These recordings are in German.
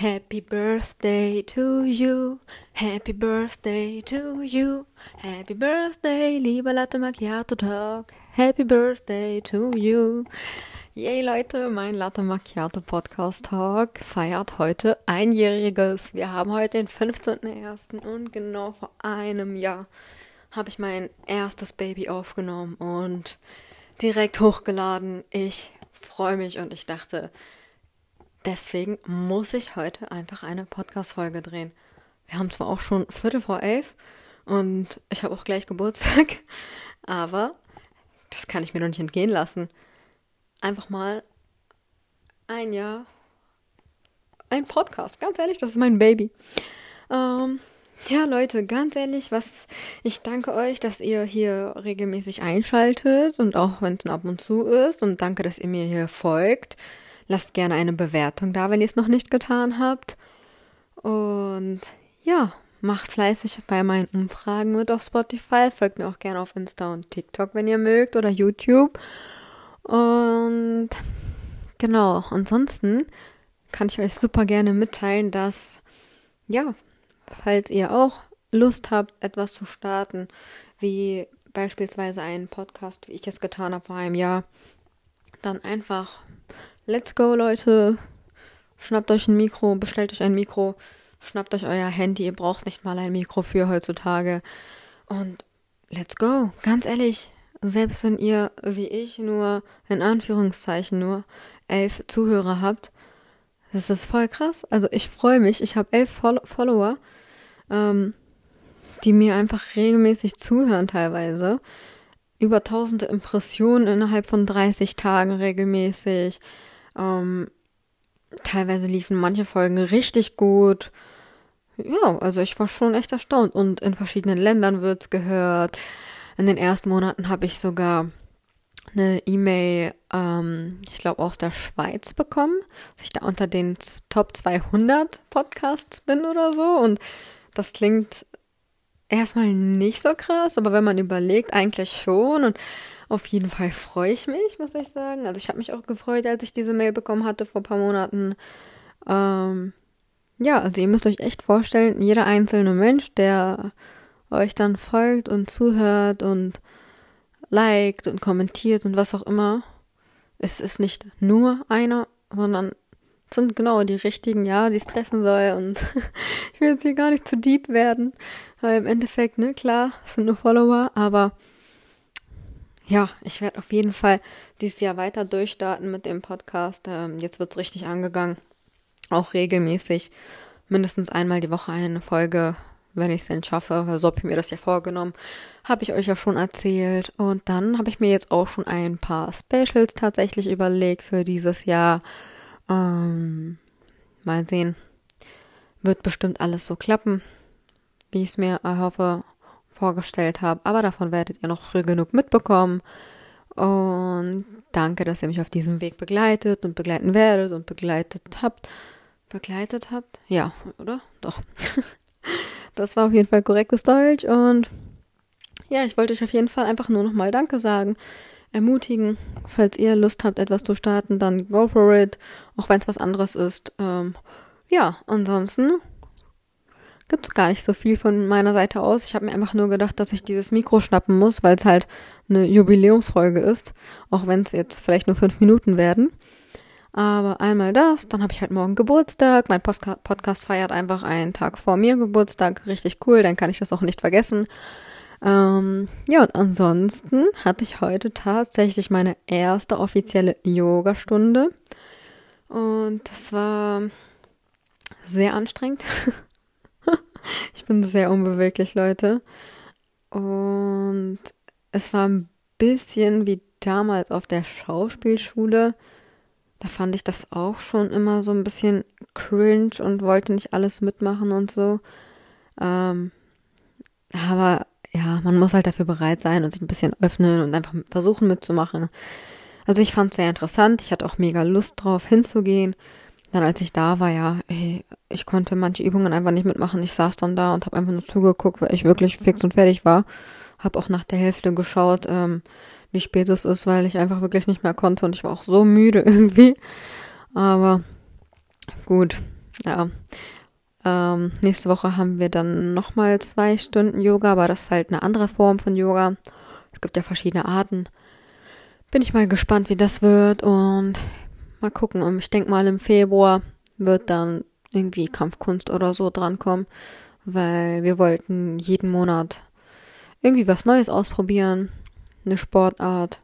Happy Birthday to you, Happy Birthday to you, Happy Birthday, lieber Latte Macchiato Talk, Happy Birthday to you. Yay Leute, mein Latte Macchiato Podcast Talk feiert heute einjähriges. Wir haben heute den 15.01. und genau vor einem Jahr habe ich mein erstes Baby aufgenommen und direkt hochgeladen. Ich freue mich und ich dachte, Deswegen muss ich heute einfach eine Podcast-Folge drehen. Wir haben zwar auch schon Viertel vor elf und ich habe auch gleich Geburtstag, aber das kann ich mir noch nicht entgehen lassen. Einfach mal ein Jahr, ein Podcast. Ganz ehrlich, das ist mein Baby. Ähm, ja, Leute, ganz ehrlich, was ich danke euch, dass ihr hier regelmäßig einschaltet und auch wenn es ab und zu ist und danke, dass ihr mir hier folgt. Lasst gerne eine Bewertung da, wenn ihr es noch nicht getan habt. Und ja, macht fleißig bei meinen Umfragen mit auf Spotify. Folgt mir auch gerne auf Insta und TikTok, wenn ihr mögt, oder YouTube. Und genau, ansonsten kann ich euch super gerne mitteilen, dass, ja, falls ihr auch Lust habt, etwas zu starten, wie beispielsweise einen Podcast, wie ich es getan habe vor einem Jahr, dann einfach Let's go, Leute. Schnappt euch ein Mikro, bestellt euch ein Mikro, schnappt euch euer Handy. Ihr braucht nicht mal ein Mikro für heutzutage. Und let's go. Ganz ehrlich, selbst wenn ihr, wie ich, nur, in Anführungszeichen, nur elf Zuhörer habt, das ist voll krass. Also ich freue mich. Ich habe elf Fol Follower, ähm, die mir einfach regelmäßig zuhören teilweise. Über tausende Impressionen innerhalb von 30 Tagen regelmäßig. Ähm, teilweise liefen manche Folgen richtig gut. Ja, also ich war schon echt erstaunt. Und in verschiedenen Ländern wird's gehört. In den ersten Monaten habe ich sogar eine E-Mail, ähm, ich glaube aus der Schweiz bekommen, dass ich da unter den Top 200 Podcasts bin oder so. Und das klingt erstmal nicht so krass, aber wenn man überlegt, eigentlich schon. Und auf jeden Fall freue ich mich, muss ich sagen. Also ich habe mich auch gefreut, als ich diese Mail bekommen hatte vor ein paar Monaten. Ähm, ja, also ihr müsst euch echt vorstellen, jeder einzelne Mensch, der euch dann folgt und zuhört und liked und kommentiert und was auch immer, es ist nicht nur einer, sondern sind genau die richtigen, ja, die es treffen soll. Und ich will jetzt hier gar nicht zu deep werden, weil im Endeffekt, ne, klar, es sind nur Follower, aber ja, ich werde auf jeden Fall dieses Jahr weiter durchstarten mit dem Podcast. Ähm, jetzt wird es richtig angegangen. Auch regelmäßig. Mindestens einmal die Woche eine Folge, wenn ich es denn schaffe. Weil so habe ich mir das ja vorgenommen. Habe ich euch ja schon erzählt. Und dann habe ich mir jetzt auch schon ein paar Specials tatsächlich überlegt für dieses Jahr. Ähm, mal sehen. Wird bestimmt alles so klappen, wie ich es mir erhoffe vorgestellt habe. Aber davon werdet ihr noch früh genug mitbekommen. Und danke, dass ihr mich auf diesem Weg begleitet und begleiten werdet und begleitet habt. Begleitet habt? Ja, oder? Doch. das war auf jeden Fall korrektes Deutsch. Und ja, ich wollte euch auf jeden Fall einfach nur nochmal Danke sagen. Ermutigen, falls ihr Lust habt, etwas zu starten, dann go for it. Auch wenn es was anderes ist. Ähm, ja, ansonsten gibt es gar nicht so viel von meiner Seite aus. Ich habe mir einfach nur gedacht, dass ich dieses Mikro schnappen muss, weil es halt eine Jubiläumsfolge ist, auch wenn es jetzt vielleicht nur fünf Minuten werden. Aber einmal das, dann habe ich halt morgen Geburtstag. Mein Postka Podcast feiert einfach einen Tag vor mir Geburtstag. Richtig cool, dann kann ich das auch nicht vergessen. Ähm, ja, und ansonsten hatte ich heute tatsächlich meine erste offizielle Yoga-Stunde. Und das war sehr anstrengend. Bin sehr unbeweglich, Leute. Und es war ein bisschen wie damals auf der Schauspielschule. Da fand ich das auch schon immer so ein bisschen cringe und wollte nicht alles mitmachen und so. Ähm, aber ja, man muss halt dafür bereit sein und sich ein bisschen öffnen und einfach versuchen mitzumachen. Also ich fand es sehr interessant. Ich hatte auch mega Lust drauf hinzugehen. Dann als ich da war, ja, ey, ich konnte manche Übungen einfach nicht mitmachen. Ich saß dann da und habe einfach nur zugeguckt, weil ich wirklich fix und fertig war. Hab auch nach der Hälfte geschaut, ähm, wie spät es ist, weil ich einfach wirklich nicht mehr konnte und ich war auch so müde irgendwie. Aber gut, ja. Ähm, nächste Woche haben wir dann nochmal zwei Stunden Yoga, aber das ist halt eine andere Form von Yoga. Es gibt ja verschiedene Arten. Bin ich mal gespannt, wie das wird und mal gucken. Und ich denke mal im Februar wird dann irgendwie Kampfkunst oder so drankommen, weil wir wollten jeden Monat irgendwie was Neues ausprobieren, eine Sportart.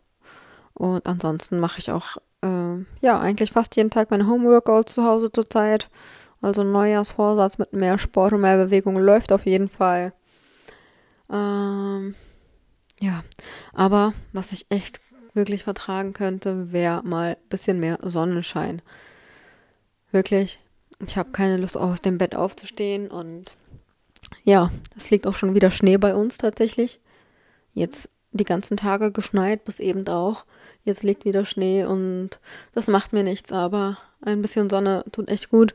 Und ansonsten mache ich auch, äh, ja, eigentlich fast jeden Tag meine Homeworkouts zu Hause zurzeit. Also Neujahrsvorsatz mit mehr Sport und mehr Bewegung läuft auf jeden Fall. Ähm, ja, aber was ich echt wirklich vertragen könnte, wäre mal ein bisschen mehr Sonnenschein. Wirklich, ich habe keine Lust aus dem Bett aufzustehen und ja, es liegt auch schon wieder Schnee bei uns tatsächlich. Jetzt die ganzen Tage geschneit, bis eben auch. Jetzt liegt wieder Schnee und das macht mir nichts, aber ein bisschen Sonne tut echt gut.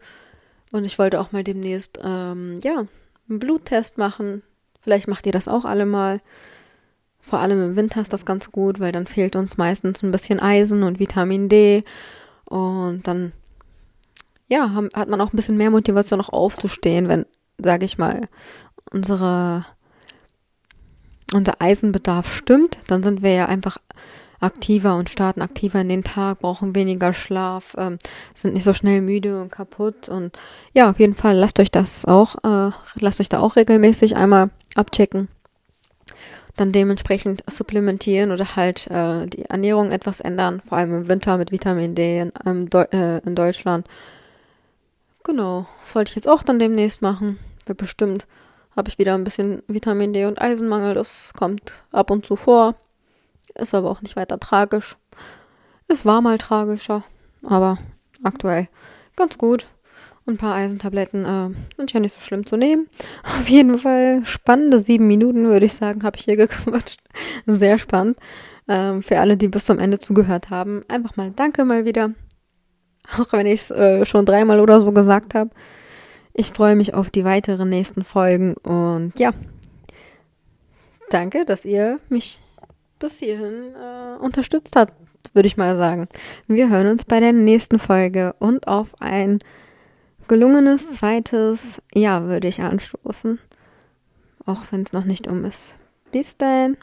Und ich wollte auch mal demnächst, ähm, ja, einen Bluttest machen. Vielleicht macht ihr das auch alle mal. Vor allem im Winter ist das ganz gut, weil dann fehlt uns meistens ein bisschen Eisen und Vitamin D. Und dann, ja, hat man auch ein bisschen mehr Motivation, noch aufzustehen, wenn, sage ich mal, unsere, unser Eisenbedarf stimmt. Dann sind wir ja einfach aktiver und starten aktiver in den Tag, brauchen weniger Schlaf, ähm, sind nicht so schnell müde und kaputt. Und ja, auf jeden Fall lasst euch das auch, äh, lasst euch da auch regelmäßig einmal abchecken. Dann dementsprechend supplementieren oder halt äh, die Ernährung etwas ändern, vor allem im Winter mit Vitamin D in, ähm, Deu äh, in Deutschland. Genau, das wollte ich jetzt auch dann demnächst machen. Wird bestimmt habe ich wieder ein bisschen Vitamin D und Eisenmangel. Das kommt ab und zu vor. Ist aber auch nicht weiter tragisch. Es war mal tragischer, aber aktuell ganz gut. Ein paar Eisentabletten äh, sind ja nicht so schlimm zu nehmen. Auf jeden Fall spannende sieben Minuten, würde ich sagen, habe ich hier gequatscht. Sehr spannend. Ähm, für alle, die bis zum Ende zugehört haben, einfach mal Danke mal wieder. Auch wenn ich es äh, schon dreimal oder so gesagt habe. Ich freue mich auf die weiteren nächsten Folgen und ja, danke, dass ihr mich bis hierhin äh, unterstützt habt, würde ich mal sagen. Wir hören uns bei der nächsten Folge und auf ein gelungenes zweites Jahr würde ich anstoßen. Auch wenn es noch nicht um ist. Bis dann.